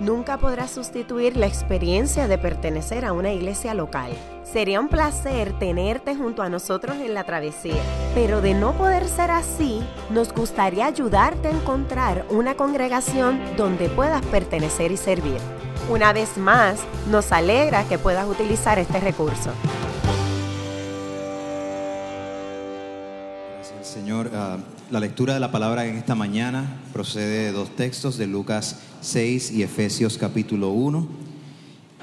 nunca podrá sustituir la experiencia de pertenecer a una iglesia local. Sería un placer tenerte junto a nosotros en la travesía, pero de no poder ser así, nos gustaría ayudarte a encontrar una congregación donde puedas pertenecer y servir. Una vez más, nos alegra que puedas utilizar este recurso. Gracias, Señor. Ah, la lectura de la palabra en esta mañana procede de dos textos de Lucas 6 y Efesios capítulo 1.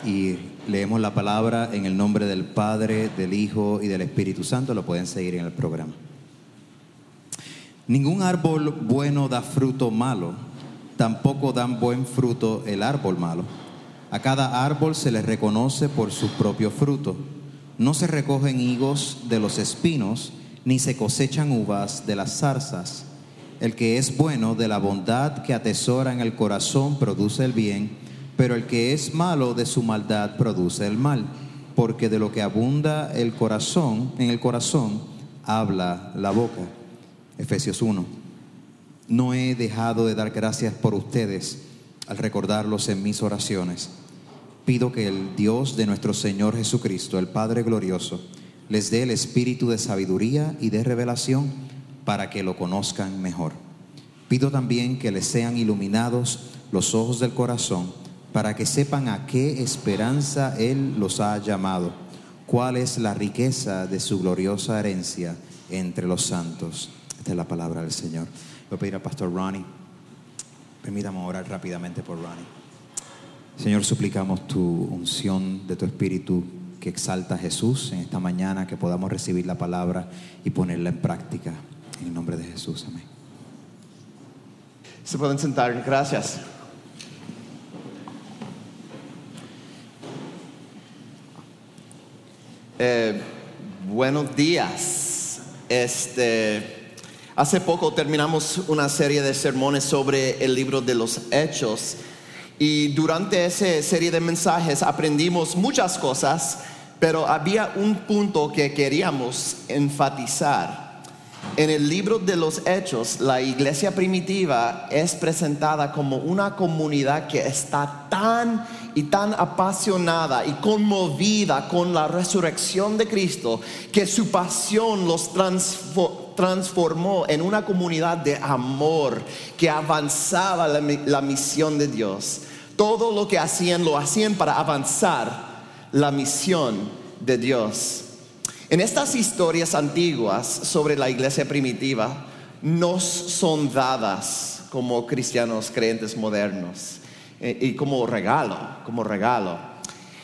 Y leemos la palabra en el nombre del Padre, del Hijo y del Espíritu Santo. Lo pueden seguir en el programa. Ningún árbol bueno da fruto malo, tampoco dan buen fruto el árbol malo. A cada árbol se le reconoce por su propio fruto. No se recogen higos de los espinos, ni se cosechan uvas de las zarzas. El que es bueno de la bondad que atesora en el corazón produce el bien, pero el que es malo de su maldad produce el mal, porque de lo que abunda el corazón, en el corazón habla la boca. Efesios 1. No he dejado de dar gracias por ustedes al recordarlos en mis oraciones. Pido que el Dios de nuestro Señor Jesucristo, el Padre glorioso, les dé el espíritu de sabiduría y de revelación para que lo conozcan mejor. Pido también que les sean iluminados los ojos del corazón para que sepan a qué esperanza Él los ha llamado, cuál es la riqueza de su gloriosa herencia entre los santos. Esta es la palabra del Señor. Voy a pedir al pastor Ronnie, permítame orar rápidamente por Ronnie. Señor, suplicamos tu unción de tu espíritu que exalta a Jesús en esta mañana, que podamos recibir la palabra y ponerla en práctica. En el nombre de Jesús, amén. Se pueden sentar, gracias. Eh, buenos días. Este, hace poco terminamos una serie de sermones sobre el libro de los Hechos y durante esa serie de mensajes aprendimos muchas cosas, pero había un punto que queríamos enfatizar. En el libro de los Hechos, la iglesia primitiva es presentada como una comunidad que está tan y tan apasionada y conmovida con la resurrección de Cristo que su pasión los transformó en una comunidad de amor que avanzaba la, misión de Dios. Todo lo que hacían lo hacían para avanzar la misión de Dios. En estas historias antiguas sobre la iglesia primitiva nos son dadas como cristianos creyentes modernos eh, y como regalo, como regalo.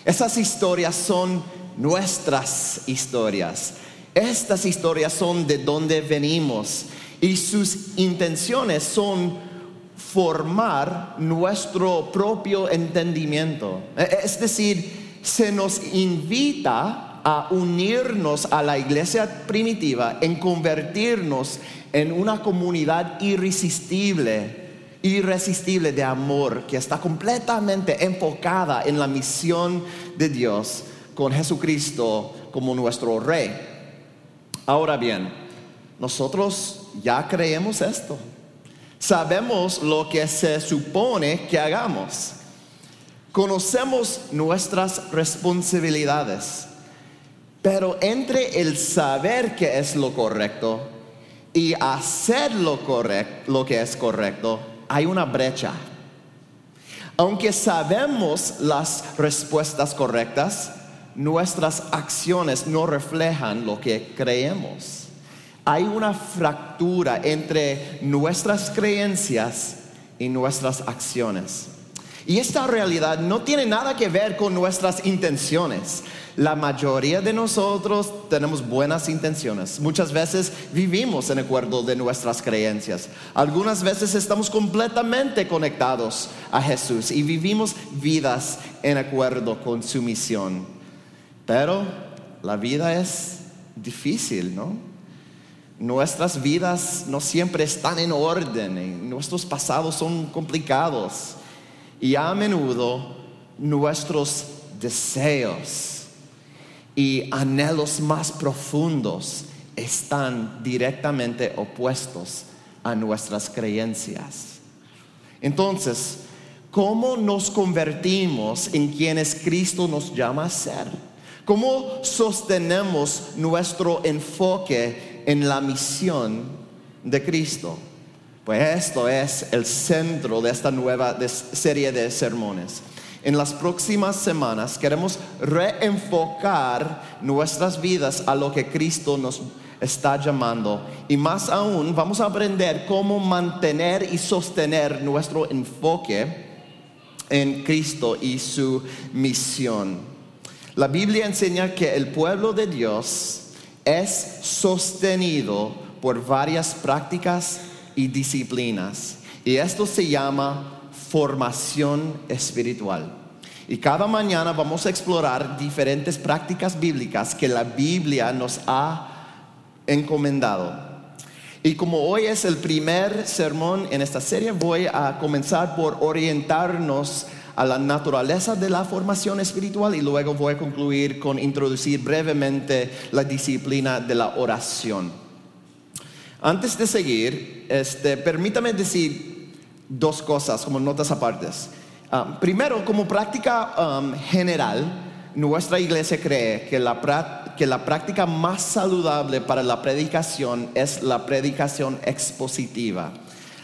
Esas historias son nuestras historias. Estas historias son de donde venimos y sus intenciones son formar nuestro propio entendimiento. E, es decir, se nos invita a unirnos a la iglesia primitiva, en convertirnos en una comunidad irresistible, irresistible de amor, que está completamente enfocada en la misión de Dios con Jesucristo como nuestro rey. Ahora bien, nosotros ya creemos esto. Sabemos lo que se supone que hagamos. Conocemos nuestras responsabilidades pero entre el saber que es lo correcto y hacer lo, correcto, lo que es correcto, hay una brecha. Aunque sabemos las respuestas correctas, nuestras acciones no reflejan lo que creemos. Hay una fractura entre nuestras creencias y nuestras acciones. Y esta realidad no tiene nada que ver con nuestras intenciones. La mayoría de nosotros tenemos buenas intenciones. Muchas veces vivimos en acuerdo de nuestras creencias. Algunas veces estamos completamente conectados a Jesús y vivimos vidas en acuerdo con su misión. Pero la vida es difícil, ¿no? Nuestras vidas no siempre están en orden, nuestros pasados son complicados Y a menudo nuestros deseos y anhelos más profundos están directamente opuestos a nuestras creencias. Entonces, ¿cómo nos convertimos en quienes Cristo nos llama a ser? ¿Cómo sostenemos nuestro enfoque en la misión de Cristo? Pues esto es el centro de esta nueva serie de sermones. En las próximas semanas queremos reenfocar nuestras vidas a lo que Cristo nos está llamando. Y más aún, vamos a aprender cómo mantener y sostener nuestro enfoque en Cristo y su misión. La Biblia enseña que el pueblo de Dios es sostenido por varias prácticas y disciplinas. Y esto se llama formación espiritual. Y cada mañana vamos a explorar diferentes prácticas bíblicas que la Biblia nos ha encomendado. Y como hoy es el primer sermón en esta serie, voy a comenzar por orientarnos a la naturaleza de la formación espiritual y luego voy a concluir con introducir brevemente la disciplina de la oración. Antes de seguir, este, permítame decir dos cosas como notas apartes. Ah, primero, como práctica um, general, nuestra iglesia cree que la, que la práctica más saludable para la predicación es la predicación expositiva.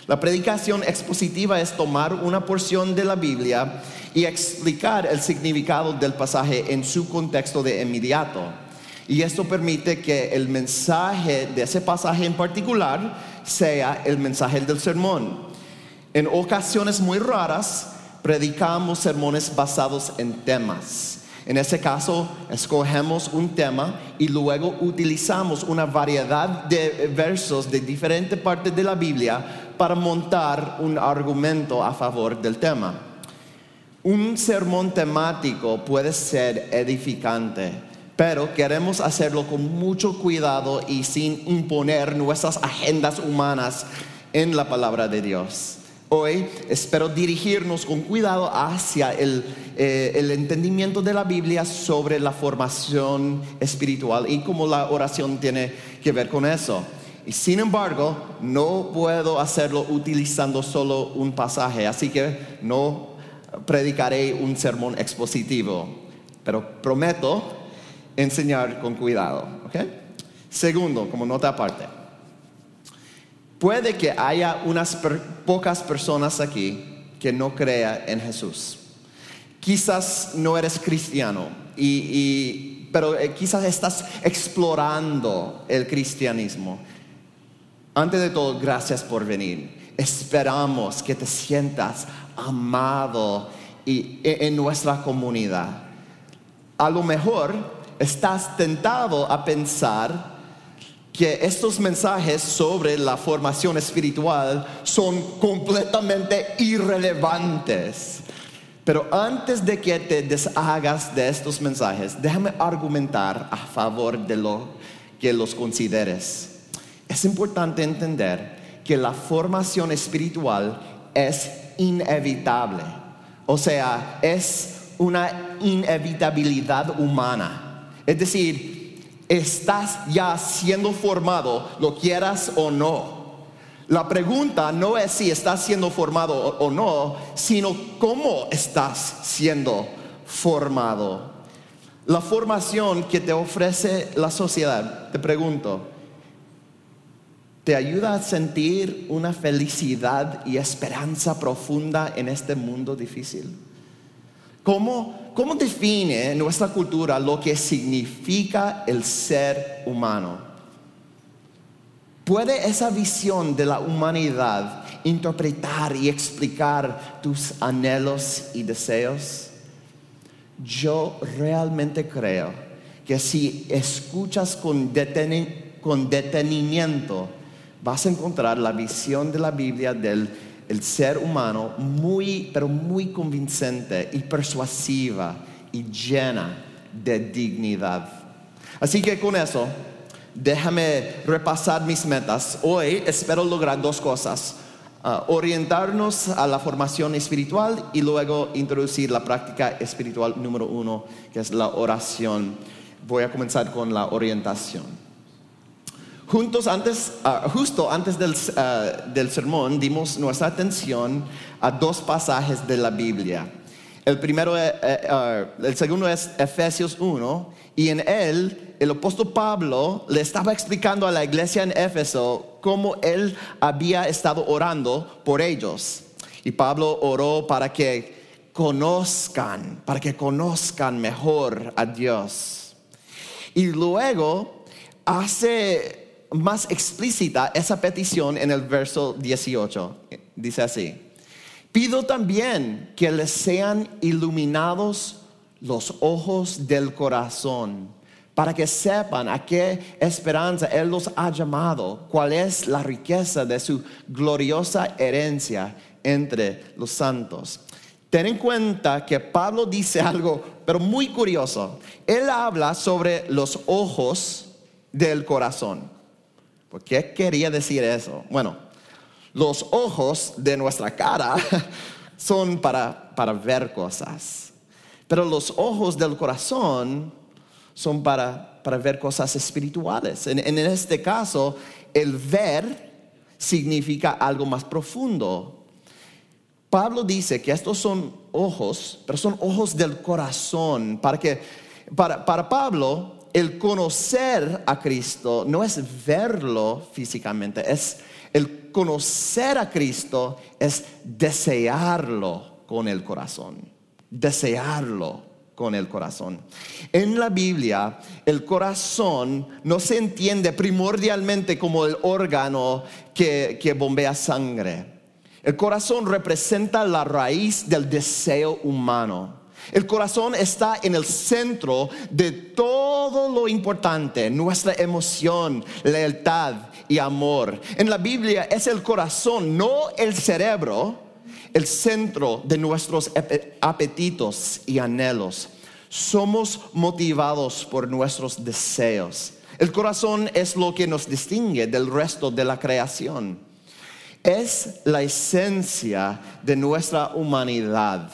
La predicación expositiva es tomar una porción de la Biblia y explicar el significado del pasaje en su contexto de inmediato. Y esto permite que el mensaje de ese pasaje en particular sea el mensaje del sermón. En ocasiones muy raras, predicamos sermones basados en temas. En ese caso, escogemos un tema y luego utilizamos una variedad de versos de diferentes partes de la Biblia para montar un argumento a favor del tema. Un sermón temático puede ser edificante, pero queremos hacerlo con mucho cuidado y sin imponer nuestras agendas humanas en la palabra de Dios. Hoy espero dirigirnos con cuidado hacia eh, el, entendimiento de la Biblia sobre la formación espiritual y cómo la oración tiene que ver con eso. Y sin embargo, no puedo hacerlo utilizando solo un pasaje, así que no predicaré un sermón expositivo, pero prometo enseñar con cuidado. Segundo, como nota aparte. Puede que haya unas pocas personas aquí que no crean en Jesús. Quizás no eres cristiano, pero eh, quizás estás explorando el cristianismo. Antes de todo, gracias por venir. Esperamos que te sientas amado y, e, en nuestra comunidad. A lo mejor estás tentado a pensar que estos mensajes sobre la formación espiritual son completamente irrelevantes. Pero antes de que te deshagas de estos mensajes, déjame argumentar a favor de lo que los consideres. Es importante entender que la formación espiritual es inevitable. O sea, es una inevitabilidad humana. Es decir, estás ya siendo formado, lo quieras o no. La pregunta no es si estás siendo formado o no, sino cómo estás siendo formado. La formación que te ofrece la sociedad, te pregunto, ¿te ayuda a sentir una felicidad y esperanza profunda en este mundo difícil? ¿Cómo, define nuestra cultura lo que significa el ser humano? ¿Puede esa visión de la humanidad interpretar y explicar tus anhelos y deseos? Yo realmente creo que si escuchas con, con detenimiento, vas a encontrar la visión de la Biblia del el ser humano muy, pero muy convincente y persuasiva y llena de dignidad. Así que con eso, déjame repasar mis metas. Hoy espero lograr dos cosas. ah, orientarnos a la formación espiritual y luego introducir la práctica espiritual número uno, que es la oración. Voy a comenzar con la orientación. Juntos antes, ah, justo antes del, ah, del sermón dimos nuestra atención a dos pasajes de la Biblia. El primero, eh, eh, el segundo es Efesios 1 y en él el apóstol Pablo le estaba explicando a la iglesia en Éfeso cómo él había estado orando por ellos. Y Pablo oró para que conozcan, para que conozcan mejor a Dios. Y luego hace más explícita esa petición en el verso 18. Dice así. Pido también que les sean iluminados los ojos del corazón para que sepan a qué esperanza Él los ha llamado, cuál es la riqueza de su gloriosa herencia entre los santos. Ten en cuenta que Pablo dice algo, pero muy curioso. Él habla sobre los ojos del corazón. ¿Por qué quería decir eso? Bueno, los ojos de nuestra cara son para, ver cosas, pero los ojos del corazón son para, ver cosas espirituales. En, en este caso, el ver significa algo más profundo. Pablo dice que estos son ojos, pero son ojos del corazón, para que para, para, Pablo el conocer a Cristo no es verlo físicamente, es el conocer a Cristo es desearlo con el corazón. Desearlo con el corazón. En la Biblia, el corazón no se entiende primordialmente como el órgano que, bombea sangre. El corazón representa la raíz del deseo humano. El corazón está en el centro de todo lo importante, nuestra emoción, lealtad y amor. En la Biblia es el corazón, no el cerebro, el centro de nuestros apetitos y anhelos. Somos motivados por nuestros deseos. El corazón es lo que nos distingue del resto de la creación. Es la esencia de nuestra humanidad.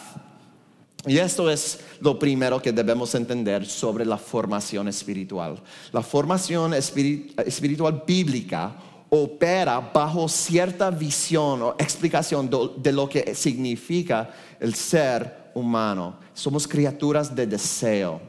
Y esto es lo primero que debemos entender sobre la formación espiritual. La formación espiritual bíblica opera bajo cierta visión o explicación de lo que significa el ser humano. Somos criaturas de deseo.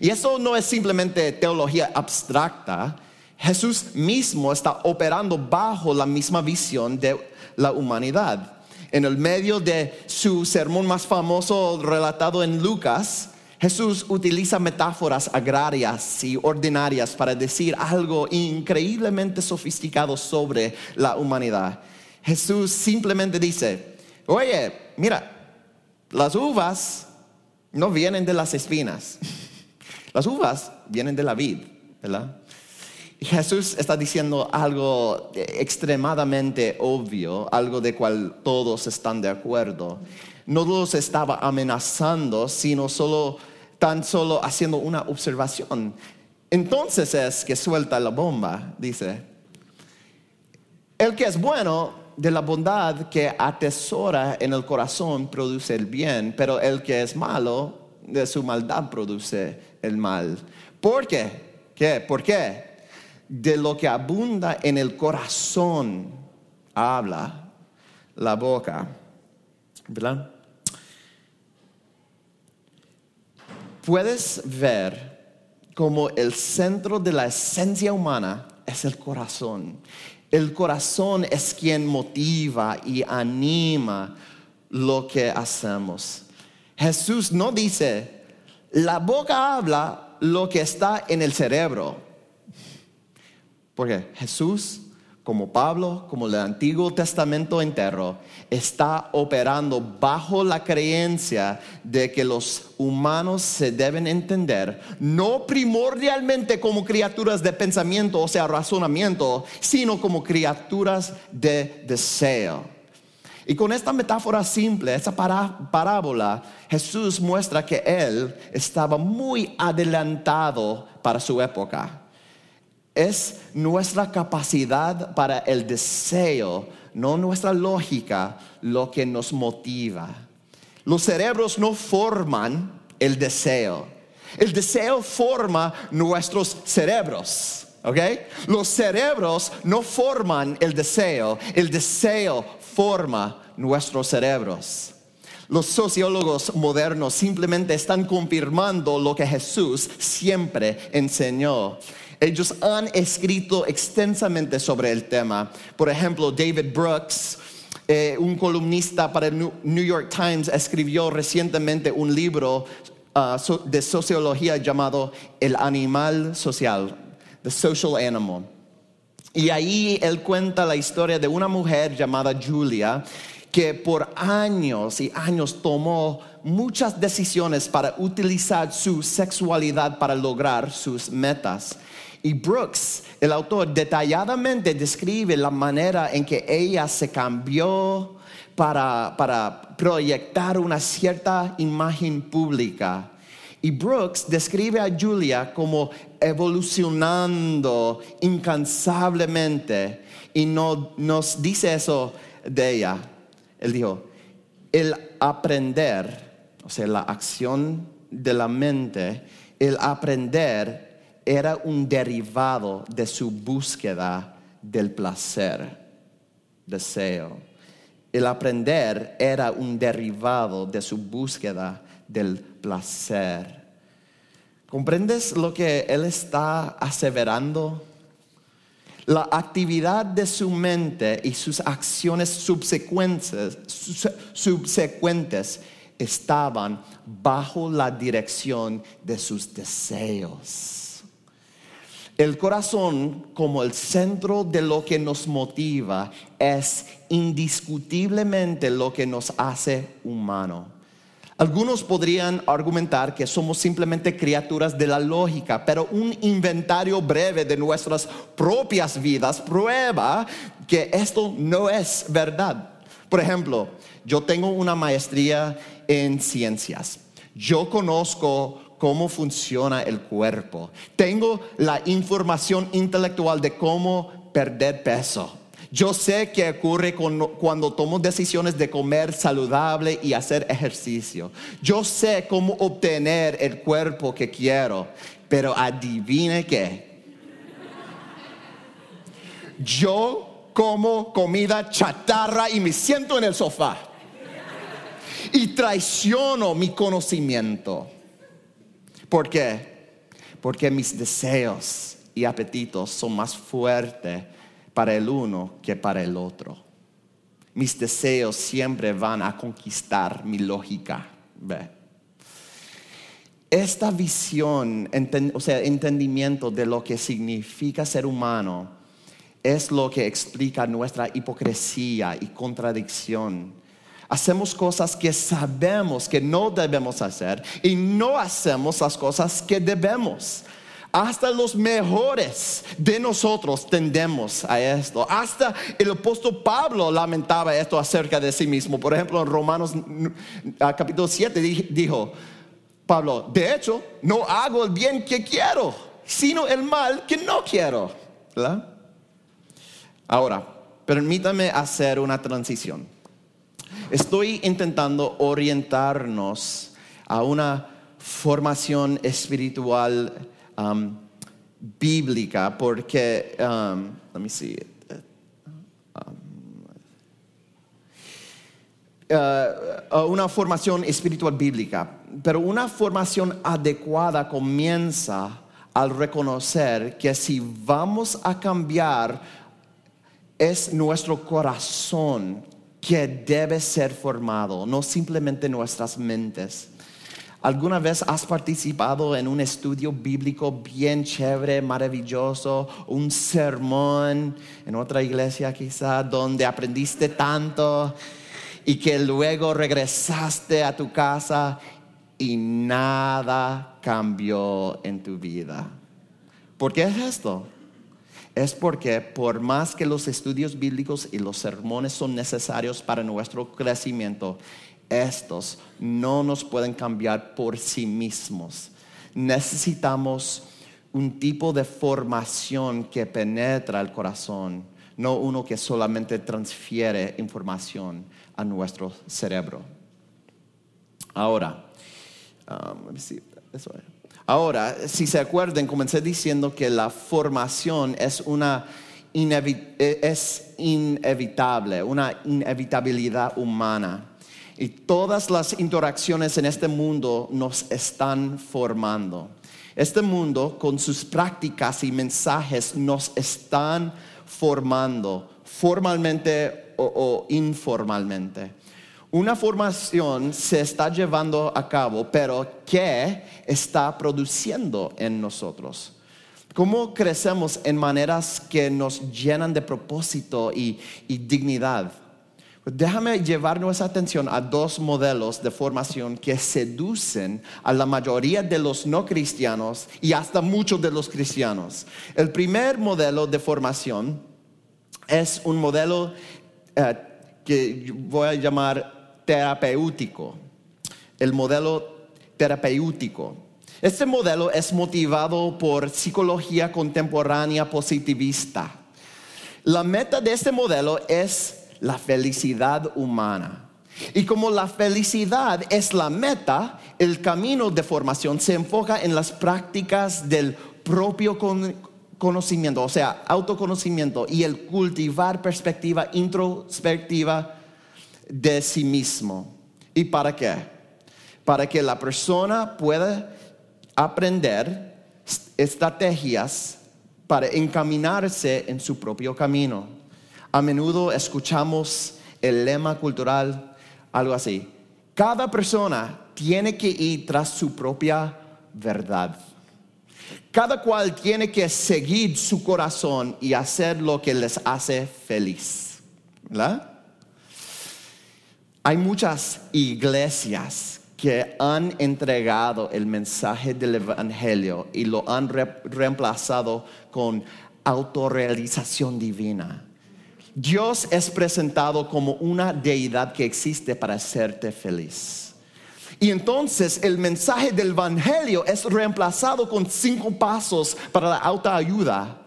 Y eso no es simplemente teología abstracta. Jesús mismo está operando bajo la misma visión de la humanidad en el medio de su sermón más famoso relatado en Lucas, Jesús utiliza metáforas agrarias y ordinarias para decir algo increíblemente sofisticado sobre la humanidad. Jesús simplemente dice, oye, mira, las uvas no vienen de las espinas, las uvas vienen de la vid, ¿verdad? Jesús está diciendo algo extremadamente obvio, algo de cual todos están de acuerdo. No los estaba amenazando, sino solo, tan solo haciendo una observación. Entonces es que suelta la bomba, dice. El que es bueno de la bondad que atesora en el corazón produce el bien, pero el que es malo de su maldad produce el mal. ¿Por qué? ¿Qué? ¿Por qué? De lo que abunda en el corazón habla la boca. ¿Verdad? Puedes ver como el centro de la esencia humana es el corazón. El corazón es quien motiva y anima lo que hacemos. Jesús no dice, la boca habla lo que está en el cerebro. Porque Jesús, como Pablo, como el Antiguo Testamento entero, está operando bajo la creencia de que los humanos se deben entender, no primordialmente como criaturas de pensamiento, o sea, razonamiento, sino como criaturas de deseo. Y con esta metáfora simple, esta parábola, Jesús muestra que Él estaba muy adelantado para su época es nuestra capacidad para el deseo no nuestra lógica, lo que nos motiva. Los cerebros no forman el deseo. El deseo forma nuestros cerebros. ¿Ok? Los cerebros no forman el deseo, el deseo forma nuestros cerebros. Los sociólogos modernos simplemente están confirmando lo que Jesús siempre enseñó. Ellos han escrito extensamente sobre el tema. Por ejemplo, David Brooks, eh, un columnista para el New York Times, escribió recientemente un libro ah, de sociología llamado El animal social, The Social Animal. Y ahí él cuenta la historia de una mujer llamada Julia que por años y años tomó muchas decisiones para utilizar su sexualidad para lograr sus metas. Y Brooks, el autor, detalladamente describe la manera en que ella se cambió para, para proyectar una cierta imagen pública. Y Brooks describe a Julia como evolucionando incansablemente y no, nos dice eso de ella. Él dijo, el aprender, o sea, la acción de la mente, el aprender era un derivado de su búsqueda del placer, deseo. El aprender era un derivado de su búsqueda del placer. ¿Comprendes lo que él está aseverando? La actividad de su mente y sus acciones subsecuentes, subsecuentes estaban bajo la dirección de sus deseos. El corazón como el centro de lo que nos motiva es indiscutiblemente lo que nos hace humano. Algunos podrían argumentar que somos simplemente criaturas de la lógica, pero un inventario breve de nuestras propias vidas prueba que esto no es verdad. Por ejemplo, yo tengo una maestría en ciencias. Yo conozco cómo funciona el cuerpo. Tengo la información intelectual de cómo perder peso. Yo sé qué ocurre cuando tomo decisiones de comer saludable y hacer ejercicio. Yo sé cómo obtener el cuerpo que quiero. Pero adivine qué. Yo como comida chatarra y me siento en el sofá. Y traiciono mi conocimiento. ¿Por qué? Porque mis deseos y apetitos son más fuertes para el uno que para el otro. Mis deseos siempre van a conquistar mi lógica. Esta visión, o sea, entendimiento de lo que significa ser humano, es lo que explica nuestra hipocresía y contradicción Hacemos cosas que sabemos que no debemos hacer y no hacemos las cosas que debemos. Hasta los mejores de nosotros tendemos a esto. Hasta el apóstol Pablo lamentaba esto acerca de sí mismo. Por ejemplo, en Romanos capítulo 7 dijo, Pablo, de hecho, no hago el bien que quiero, sino el mal que no quiero. Ahora, permítame hacer una transición. Estoy intentando orientarnos a una formación espiritual um, bíblica porque, um, let me see. Um, uh, una formación espiritual bíblica, pero una formación adecuada comienza al reconocer que si vamos a cambiar es nuestro corazón que debe ser formado, no simplemente nuestras mentes. ¿Alguna vez has participado en un estudio bíblico bien chévere, maravilloso, un sermón en otra iglesia quizá, donde aprendiste tanto y que luego regresaste a tu casa y nada cambió en tu vida? ¿Por qué es esto? Es porque por más que los estudios bíblicos y los sermones son necesarios para nuestro crecimiento, estos no nos pueden cambiar por sí mismos. Necesitamos un tipo de formación que penetra el corazón, no uno que solamente transfiere información a nuestro cerebro. Ahora, um, Ahora, si se acuerdan, comencé diciendo que la formación es una es inevitable, una inevitabilidad humana. Y todas las interacciones en este mundo nos están formando. Este mundo con sus prácticas y mensajes nos están formando formalmente o, informalmente. Una formación se está llevando a cabo, pero ¿qué está produciendo en nosotros? ¿Cómo crecemos en maneras que nos llenan de propósito y, dignidad? Déjame llevar nuestra atención a dos modelos de formación que seducen a la mayoría de los no cristianos y hasta muchos de los cristianos. El primer modelo de formación es un modelo eh, que voy a llamar terapéutico, el modelo terapéutico. Este modelo es motivado por psicología contemporánea positivista. La meta de este modelo es la felicidad humana. Y como la felicidad es la meta, el camino de formación se enfoca en las prácticas del propio conocimiento, o sea, autoconocimiento y el cultivar perspectiva introspectiva de sí mismo. ¿Y para qué? Para que la persona pueda aprender estrategias para encaminarse en su propio camino. A menudo escuchamos el lema cultural, algo así. Cada persona tiene que ir tras su propia verdad. Cada cual tiene que seguir su corazón y hacer lo que les hace feliz. ¿Verdad? Hay muchas iglesias que han entregado el mensaje del Evangelio y lo han reemplazado con autorrealización divina. Dios es presentado como una deidad que existe para hacerte feliz. Y entonces el mensaje del Evangelio es reemplazado con cinco pasos para la autoayuda.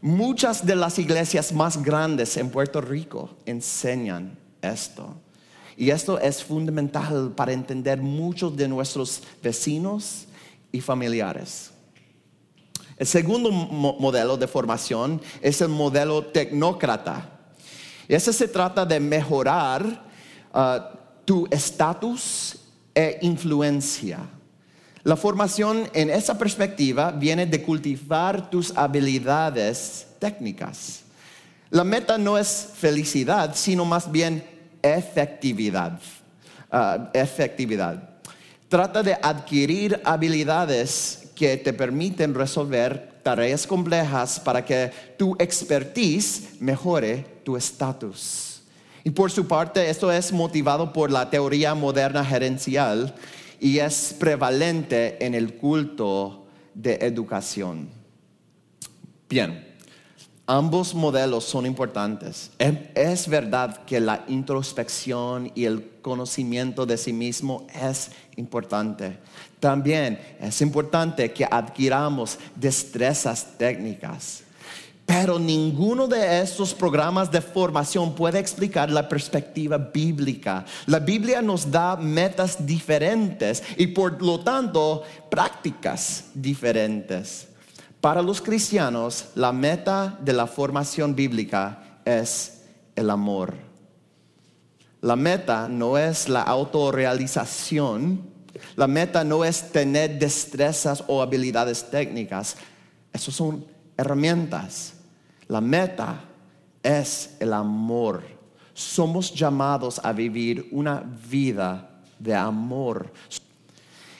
Muchas de las iglesias más grandes en Puerto Rico enseñan esto. Y esto es fundamental para entender muchos de nuestros vecinos y familiares. El segundo modelo de formación es el modelo tecnócrata. Ese se trata de mejorar uh, tu estatus e influencia. La formación en esa perspectiva viene de cultivar tus habilidades técnicas. La meta no es felicidad, sino más bien efectividad. Ah, efectividad. Trata de adquirir habilidades que te permiten resolver tareas complejas para que tu expertise mejore tu estatus. Y por su parte, esto es motivado por la teoría moderna gerencial y es prevalente en el culto de educación. Bien, Ambos modelos son importantes. Es verdad que la introspección y el conocimiento de sí mismo es importante. También es importante que adquiramos destrezas técnicas. Pero ninguno de estos programas de formación puede explicar la perspectiva bíblica. La Biblia nos da metas diferentes y por lo tanto prácticas diferentes. Para los cristianos, la meta de la formación bíblica es el amor. La meta no es la autorrealización, la meta no es tener destrezas o habilidades técnicas, Esas son herramientas. La meta es el amor. Somos llamados a vivir una vida de amor.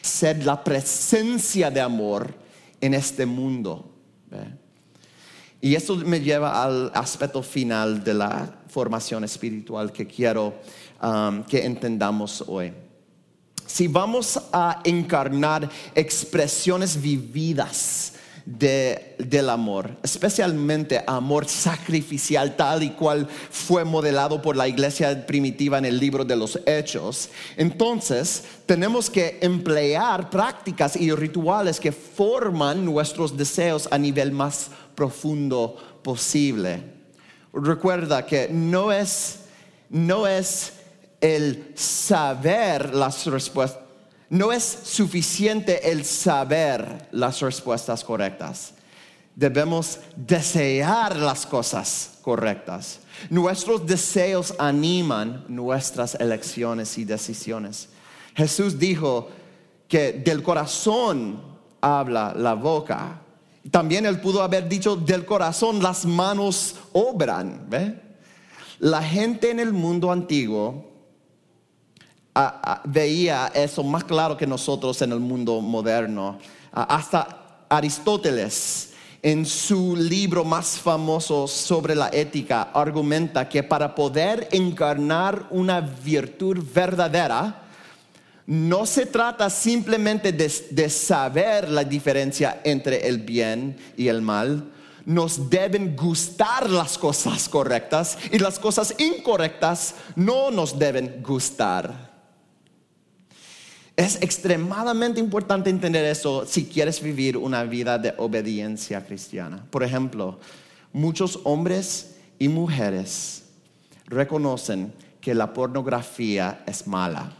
Ser la presencia de amor en este mundo. Y esto me lleva al aspecto final de la formación espiritual que quiero um, que entendamos hoy. Si vamos a encarnar expresiones vividas del amor, especialmente amor sacrificial tal y cual fue modelado por la iglesia primitiva en el libro de los Hechos, entonces tenemos que emplear prácticas y rituales que forman nuestros deseos a nivel más profundo posible. Recuerda que no es, no es el saber las respuestas, no es suficiente el saber las respuestas correctas. Debemos desear las cosas correctas. Nuestros deseos animan nuestras elecciones y decisiones. Jesús dijo que del corazón habla la boca. También él pudo haber dicho del corazón las manos obran. La gente en el mundo antiguo veía eso más claro que nosotros en el mundo moderno. hasta Aristóteles, en su libro más famoso sobre la ética, argumenta que para poder encarnar una virtud verdadera, no se trata simplemente de, de, saber la diferencia entre el bien y el mal. Nos deben gustar las cosas correctas y las cosas incorrectas no nos deben gustar. Es extremadamente importante entender eso si quieres vivir una vida de obediencia cristiana. Por ejemplo, muchos hombres y mujeres reconocen que la pornografía es mala.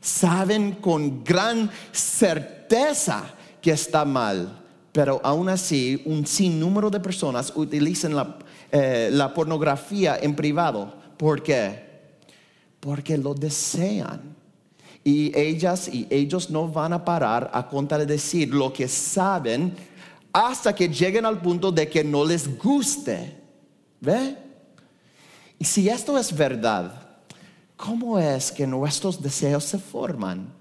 Saben con gran certeza que está mal, pero aún así un sinnúmero de personas utilizan la, eh, la pornografía en privado. ¿Por qué? Porque lo desean y ellas y ellos no van a parar a contradecir lo que saben hasta que lleguen al punto de que no les guste. ¿Ve? Y si esto es verdad, ¿cómo es que nuestros deseos se forman?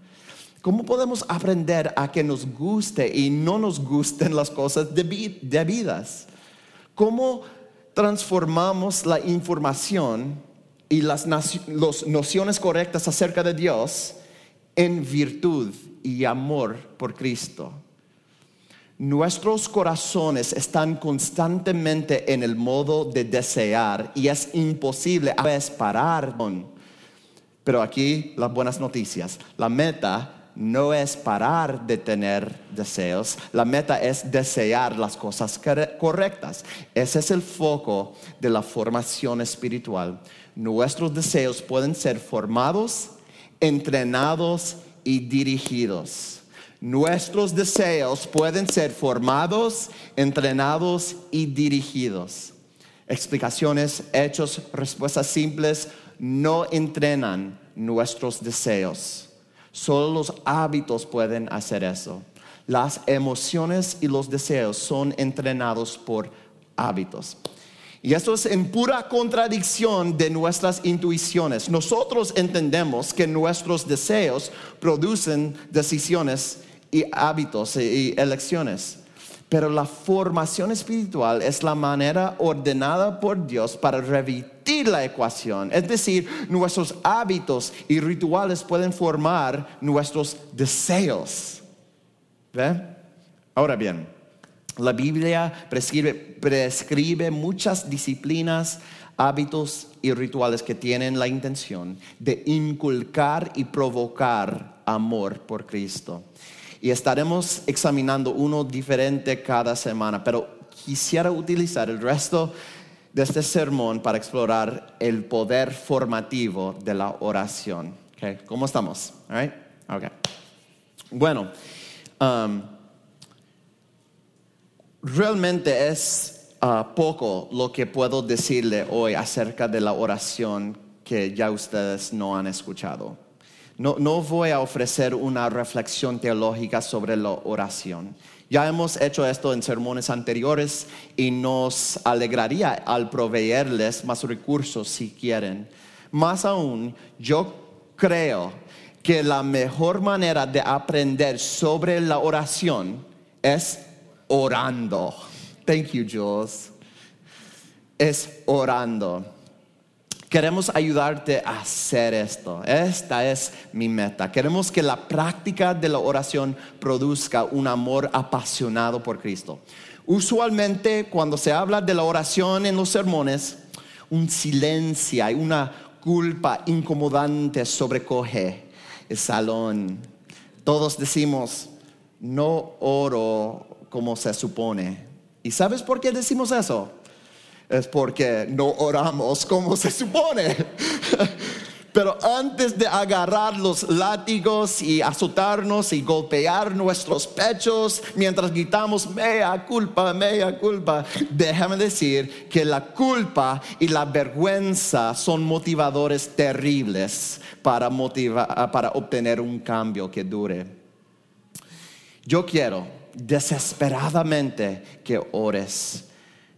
¿Cómo podemos aprender a que nos guste y no nos gusten las cosas debidas? ¿Cómo transformamos la información y las nociones correctas acerca de Dios en virtud y amor por Cristo. Nuestros corazones están constantemente en el modo de desear y es imposible a veces parar. Pero aquí las buenas noticias. La meta no es parar de tener deseos, la meta es desear las cosas correctas. Ese es el foco de la formación espiritual. Nuestros deseos pueden ser formados entrenados y dirigidos. Nuestros deseos pueden ser formados, entrenados y dirigidos. Explicaciones, hechos, respuestas simples no entrenan nuestros deseos. Solo los hábitos pueden hacer eso. Las emociones y los deseos son entrenados por hábitos. Y eso es en pura contradicción de nuestras intuiciones. Nosotros entendemos que nuestros deseos producen decisiones y hábitos y elecciones. Pero la formación espiritual es la manera ordenada por Dios para revertir la ecuación. Es decir, nuestros hábitos y rituales pueden formar nuestros deseos. Ahora bien, la Biblia prescribe, muchas disciplinas, hábitos y rituales que tienen la intención de inculcar y provocar amor por Cristo. Y estaremos examinando uno diferente cada semana, pero quisiera utilizar el resto de este sermón para explorar el poder formativo de la oración. ¿Cómo estamos? Bueno, um, Realmente es ah, poco lo que puedo decirle hoy acerca de la oración que ya ustedes no han escuchado. No, no voy a ofrecer una reflexión teológica sobre la oración. Ya hemos hecho esto en sermones anteriores y nos alegraría al proveerles más recursos si quieren. Más aún, yo creo que la mejor manera de aprender sobre la oración es orando. Thank you, Jules. Es orando. Queremos ayudarte a hacer esto. Esta es mi meta. Queremos que la práctica de la oración produzca un amor apasionado por Cristo. Usualmente cuando se habla de la oración en los sermones, un silencio y una culpa incomodante sobrecoge el salón. Todos decimos, no oro como se supone. ¿Y sabes por qué decimos eso? es porque no oramos como se supone. Pero antes de agarrar los látigos y azotarnos y golpear nuestros pechos mientras gritamos, mea culpa, mea culpa, déjame decir que la culpa y la vergüenza son motivadores terribles para, para obtener un cambio que dure. Yo quiero desesperadamente que ores,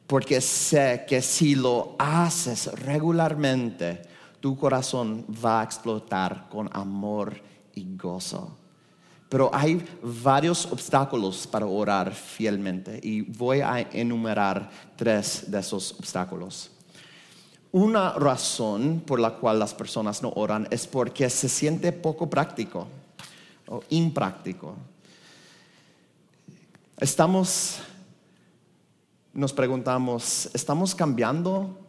porque sé que si lo haces regularmente, tu corazón va a explotar con amor y gozo. Pero hay varios obstáculos para orar fielmente y voy a enumerar tres de esos obstáculos. Una razón por la cual las personas no oran es porque se siente poco práctico o impráctico. Estamos, nos preguntamos, ¿estamos cambiando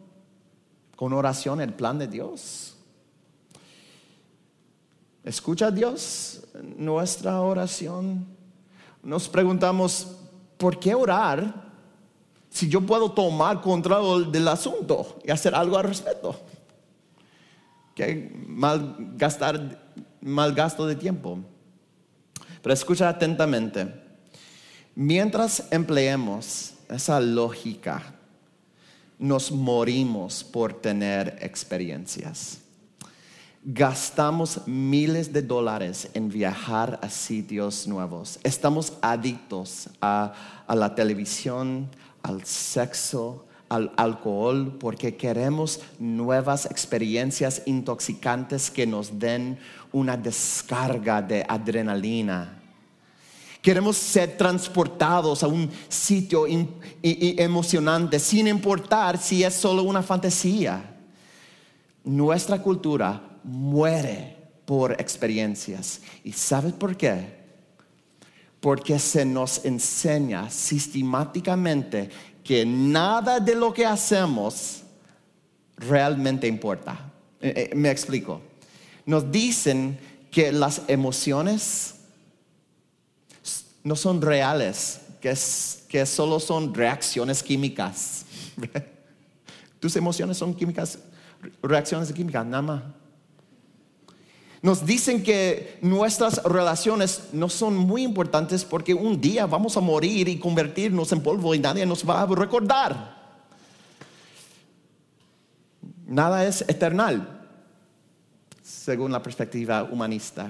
con oración el plan de Dios. ¿Escucha Dios nuestra oración? Nos preguntamos, ¿por qué orar si yo puedo tomar control del asunto y hacer algo al respecto? ¿Qué mal, gastar, mal gasto de tiempo. Pero escucha atentamente. Mientras empleemos esa lógica nos morimos por tener experiencias. Gastamos miles de dólares en viajar a sitios nuevos. Estamos adictos a, la televisión, al sexo, al alcohol, porque queremos nuevas experiencias intoxicantes que nos den una descarga de adrenalina Queremos ser transportados a un sitio emocionante sin importar si es solo una fantasía. Nuestra cultura muere por experiencias. ¿Y sabes por qué? Porque se nos enseña sistemáticamente que nada de lo que hacemos realmente importa. Eh, eh, me explico. Nos dicen que las emociones no son reales, que, que solo son reacciones químicas. Tus emociones son químicas, reacciones químicas, nada más. Nos dicen que nuestras relaciones no son muy importantes porque un día vamos a morir y convertirnos en polvo y nadie nos va a recordar. Nada es eternal, según la perspectiva humanista.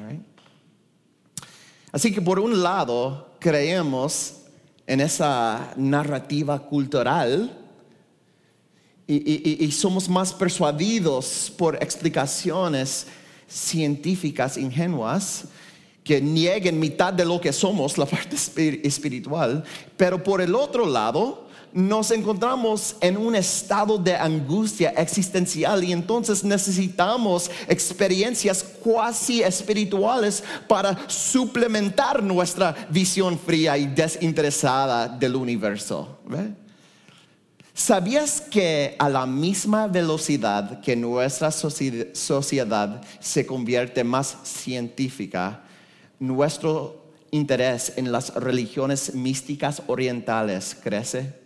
Así que por un lado creemos en esa narrativa cultural y, somos más persuadidos por explicaciones científicas ingenuas que nieguen mitad de lo que somos, la parte espiritual, pero por el otro lado nos encontramos en un estado de angustia existencial y entonces necesitamos experiencias cuasi espirituales para suplementar nuestra visión fría y desinteresada del universo. ¿Sabías que a la misma velocidad que nuestra sociedad se convierte más científica, nuestro interés en las religiones místicas orientales crece?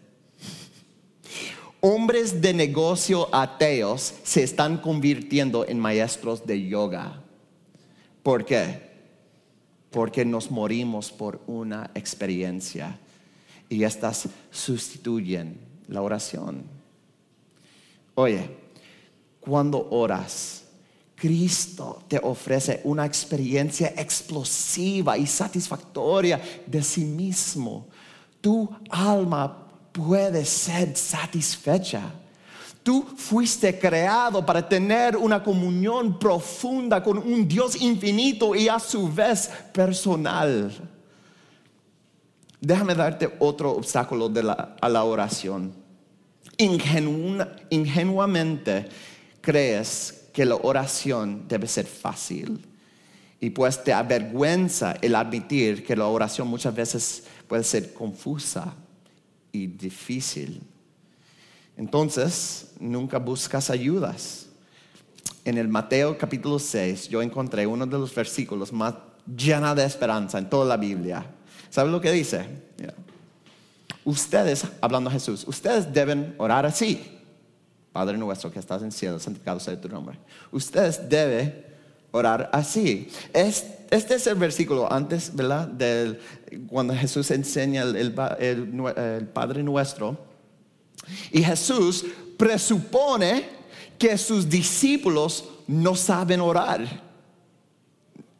Hombres de negocio ateos se están convirtiendo en maestros de yoga. ¿Por qué? Porque nos morimos por una experiencia y estas sustituyen la oración. Oye, cuando oras, Cristo te ofrece una experiencia explosiva y satisfactoria de sí mismo. Tu alma puede ser satisfecha. Tú fuiste creado para tener una comunión profunda con un Dios infinito y a su vez personal. Déjame darte otro obstáculo a la oración. ingenuamente crees que la oración debe ser fácil y pues te avergüenza el admitir que la oración muchas veces puede ser confusa y difícil. Entonces, nunca buscas ayudas. En el Mateo capítulo 6 yo encontré uno de los versículos más llena de esperanza en toda la Biblia. ¿Sabe lo que dice? Ustedes, hablando a Jesús, ustedes deben orar así. Padre nuestro que estás en el cielo, santificado sea tu nombre. Ustedes deben orar así. Este es el versículo antes, ¿verdad? Del, cuando Jesús enseña el, Padre nuestro. Y Jesús presupone que sus discípulos no saben orar.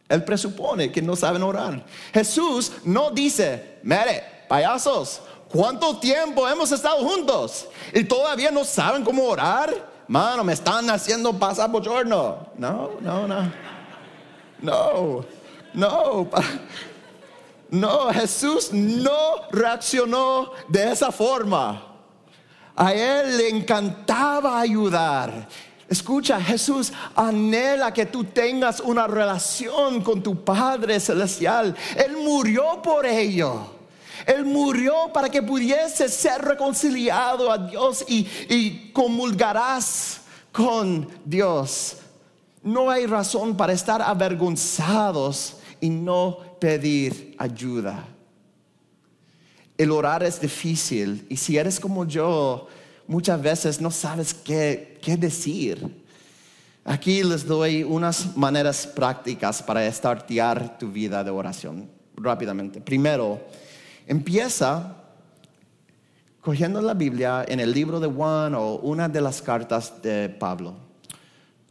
Él presupone que no saben orar. Jesús no dice, mire, payasos, ¿cuánto tiempo hemos estado juntos? Y todavía no saben cómo orar. Mano, me están haciendo pasar bochorno. No, no, no. No, no. No, Jesús no reaccionó de esa forma. A él le encantaba ayudar. Escucha, Jesús anhela que tú tengas una relación con tu Padre Celestial. Él murió por ello. Él murió para que pudiese ser reconciliado a Dios y, y comulgarás con Dios. No hay razón para estar avergonzados y no pedir ayuda. El orar es difícil y si eres como yo, muchas veces no sabes qué, decir. Aquí les doy unas maneras prácticas para startear tu vida de oración rápidamente. Primero, empieza cogiendo la Biblia en el libro de Juan o una de las cartas de Pablo.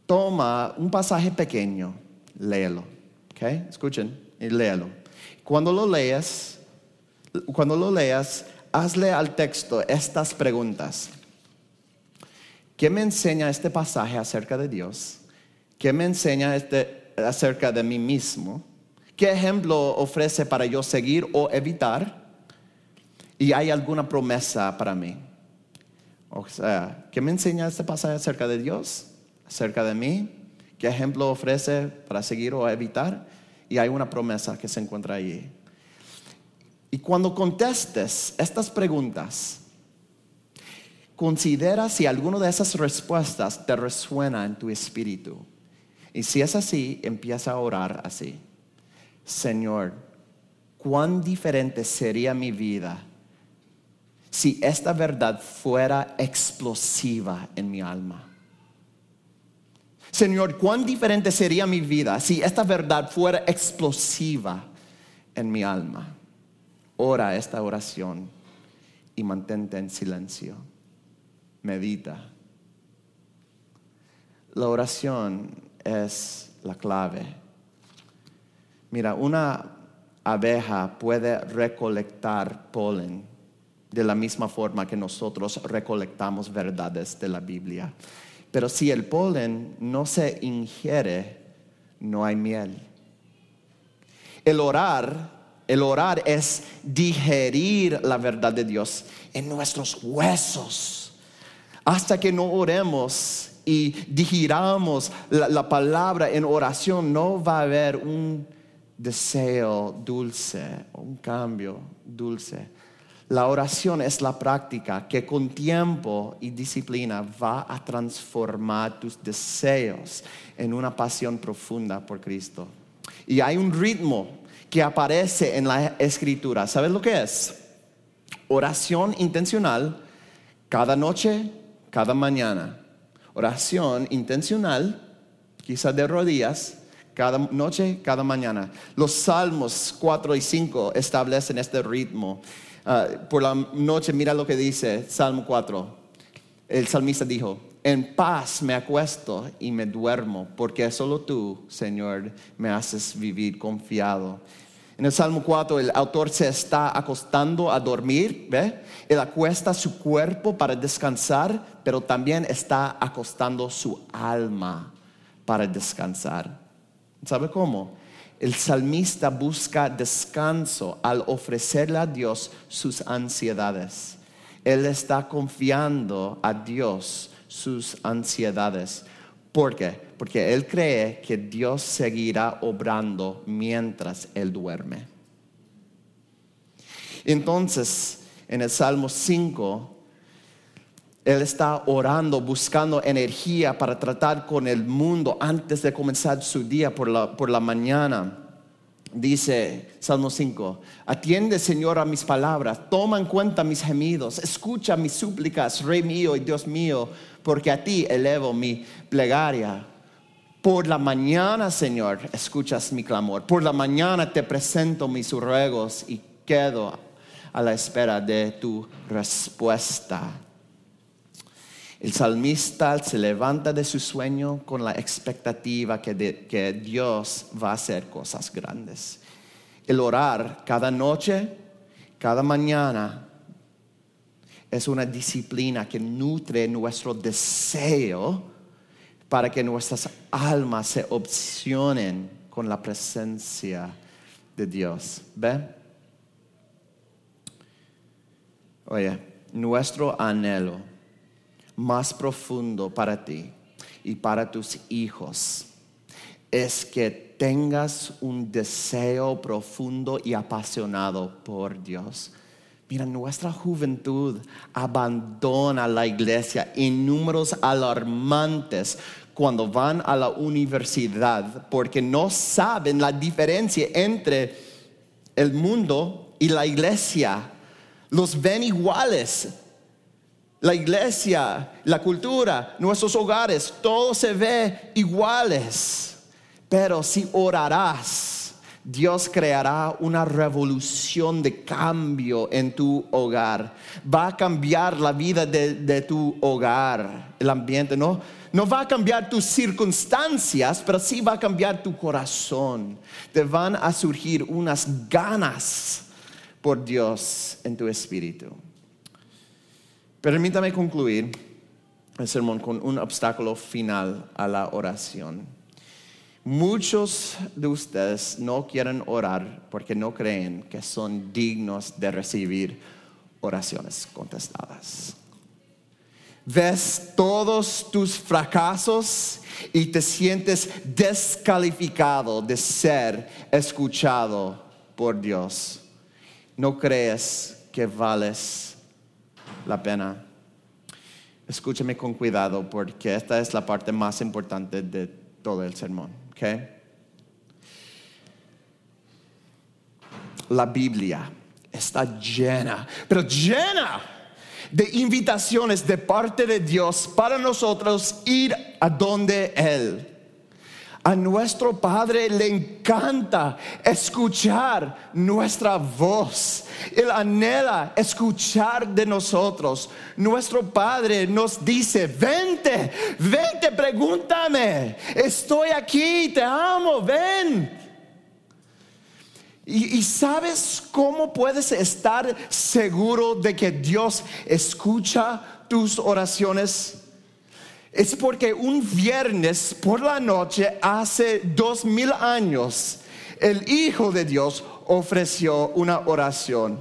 Toma un pasaje pequeño, léelo. Escuchen y léelo. Cuando lo leas, cuando lo leas, hazle al texto estas preguntas. ¿Qué me enseña este pasaje acerca de Dios? ¿Qué me enseña este acerca de mí mismo? ¿Qué ejemplo ofrece para yo seguir o evitar? ¿Y hay alguna promesa para mí? O sea, ¿qué me enseña este pasaje acerca de Dios? ¿Acerca de mí? ¿Qué ejemplo ofrece para seguir o evitar? Y hay una promesa que se encuentra allí. Y cuando contestes estas preguntas, Considera si alguna de esas respuestas te resuena en tu espíritu. Y si es así, empieza a orar así. Señor, cuán diferente sería mi vida si esta verdad fuera explosiva en mi alma. Señor, cuán diferente sería mi vida si esta verdad fuera explosiva en mi alma. Ora esta oración y mantente en silencio medita. La oración es la clave. Mira, una abeja puede recolectar polen de la misma forma que nosotros recolectamos verdades de la Biblia. Pero si el polen no se ingiere, no hay miel. El orar, el orar es digerir la verdad de Dios en nuestros huesos hasta que no oremos y digiramos la, palabra en oración, no va a haber un deseo dulce, un cambio dulce. La oración es la práctica que con tiempo y disciplina va a transformar tus deseos en una pasión profunda por Cristo. Y hay un ritmo que aparece en la escritura. ¿Sabes lo que es? Oración intencional cada noche cada mañana. Oración intencional, quizás de rodillas, cada noche, cada mañana. Los salmos 4 y 5 establecen este ritmo. Ah, por la noche, mira lo que dice Salmo 4. El salmista dijo, en paz me acuesto y me duermo, porque solo tú, Señor, me haces vivir confiado. En el Salmo 4 el autor se está acostando a dormir, ¿ve? Él acuesta su cuerpo para descansar, pero también está acostando su alma para descansar. ¿Sabe cómo? El salmista busca descanso al ofrecerle a Dios sus ansiedades. Él está confiando a Dios sus ansiedades. ¿Por qué? Porque él cree que Dios seguirá obrando mientras él duerme. Entonces, en el Salmo 5, él está orando, buscando energía para tratar con el mundo antes de comenzar su día por la, por la mañana. Dice Salmo 5, atiende Señor a mis palabras, toma en cuenta mis gemidos, escucha mis súplicas, Rey mío y Dios mío, porque a ti elevo mi plegaria. Por la mañana, Señor, escuchas mi clamor. Por la mañana te presento mis ruegos y quedo a la espera de tu respuesta. El salmista se levanta de su sueño con la expectativa que, que Dios va a hacer cosas grandes. El orar cada noche, cada mañana, es una disciplina que nutre nuestro deseo para que nuestras almas se opcionen con la presencia de Dios. ¿Ve? Oye, nuestro anhelo más profundo para ti y para tus hijos es que tengas un deseo profundo y apasionado por Dios. Mira, nuestra juventud abandona la iglesia en números alarmantes cuando van a la universidad porque no saben la diferencia entre el mundo y la iglesia. Los ven iguales, la iglesia, la cultura, nuestros hogares, todo se ve iguales. Pero si orarás, Dios creará una revolución de cambio en tu hogar. Va a cambiar la vida de, tu hogar, el ambiente, ¿no? No va a cambiar tus circunstancias, pero sí va a cambiar tu corazón. Te van a surgir unas ganas por Dios en tu espíritu. Permítame concluir el sermón con un obstáculo final a la oración. Muchos de ustedes no quieren orar porque no creen que son dignos de recibir oraciones contestadas. Ves todos tus fracasos y te sientes descalificado de ser escuchado por Dios. No crees que vales la pena. Escúchame con cuidado porque esta es la parte más importante de todo el sermón. La Biblia está llena, pero llena de invitaciones de parte de Dios para nosotros ir a donde Él. A nuestro Padre le encanta escuchar nuestra voz. Él anhela escuchar de nosotros. Nuestro Padre nos dice, vente, vente, pregúntame. Estoy aquí, te amo, ven. Y, y, sabes cómo puedes estar seguro de que Dios escucha tus oraciones? Es porque un viernes por la noche, hace dos mil años, el Hijo de Dios ofreció una oración.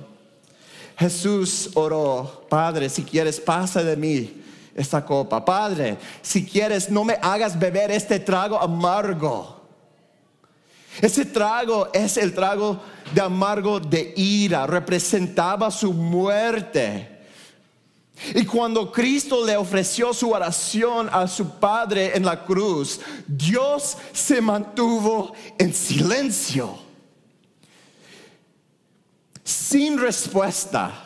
Jesús oró, Padre, si quieres, pasa de mí esta copa. Padre, si quieres, no me hagas beber este trago amargo. Ese trago es el trago de amargo de ira, representaba su muerte. Y cuando Cristo le ofreció su oración a su Padre en la cruz, Dios se mantuvo en silencio, sin respuesta.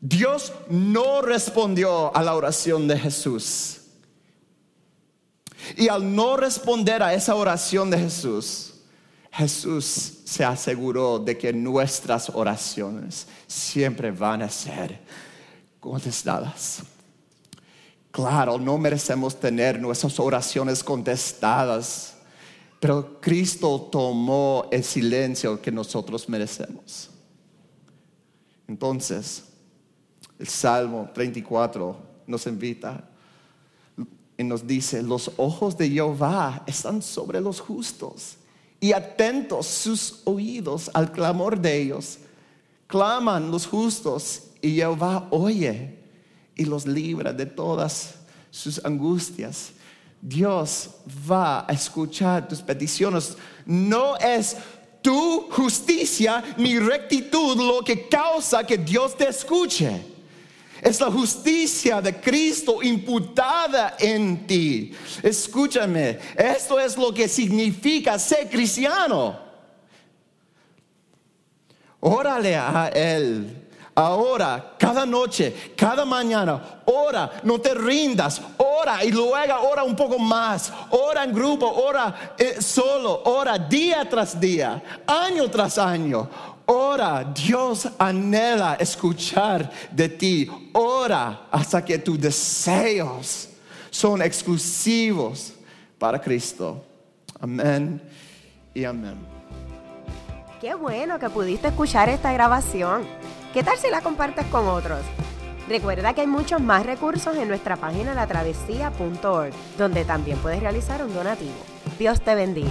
Dios no respondió a la oración de Jesús. Y al no responder a esa oración de Jesús, Jesús se aseguró de que nuestras oraciones siempre van a ser contestadas. Claro, no merecemos tener nuestras oraciones contestadas, pero Cristo tomó el silencio que nosotros merecemos. Entonces, el Salmo 34 nos invita y nos dice, los ojos de Jehová están sobre los justos y atentos sus oídos al clamor de ellos. Claman los justos y Jehová oye y los libra de todas sus angustias. Dios va a escuchar tus peticiones. No es tu justicia ni rectitud lo que causa que Dios te escuche. Es la justicia de Cristo imputada en ti. Escúchame, esto es lo que significa ser cristiano. Órale a Él. Ahora, cada noche, cada mañana, ora, no te rindas, ora y luego ora un poco más, ora en grupo, ora eh, solo, ora día tras día, año tras año. Ora, Dios anhela escuchar de ti. Ora hasta que tus deseos son exclusivos para Cristo. Amén y amén. Qué bueno que pudiste escuchar esta grabación. ¿Qué tal si la compartes con otros? Recuerda que hay muchos más recursos en nuestra página latravesía.org, donde también puedes realizar un donativo. Dios te bendiga.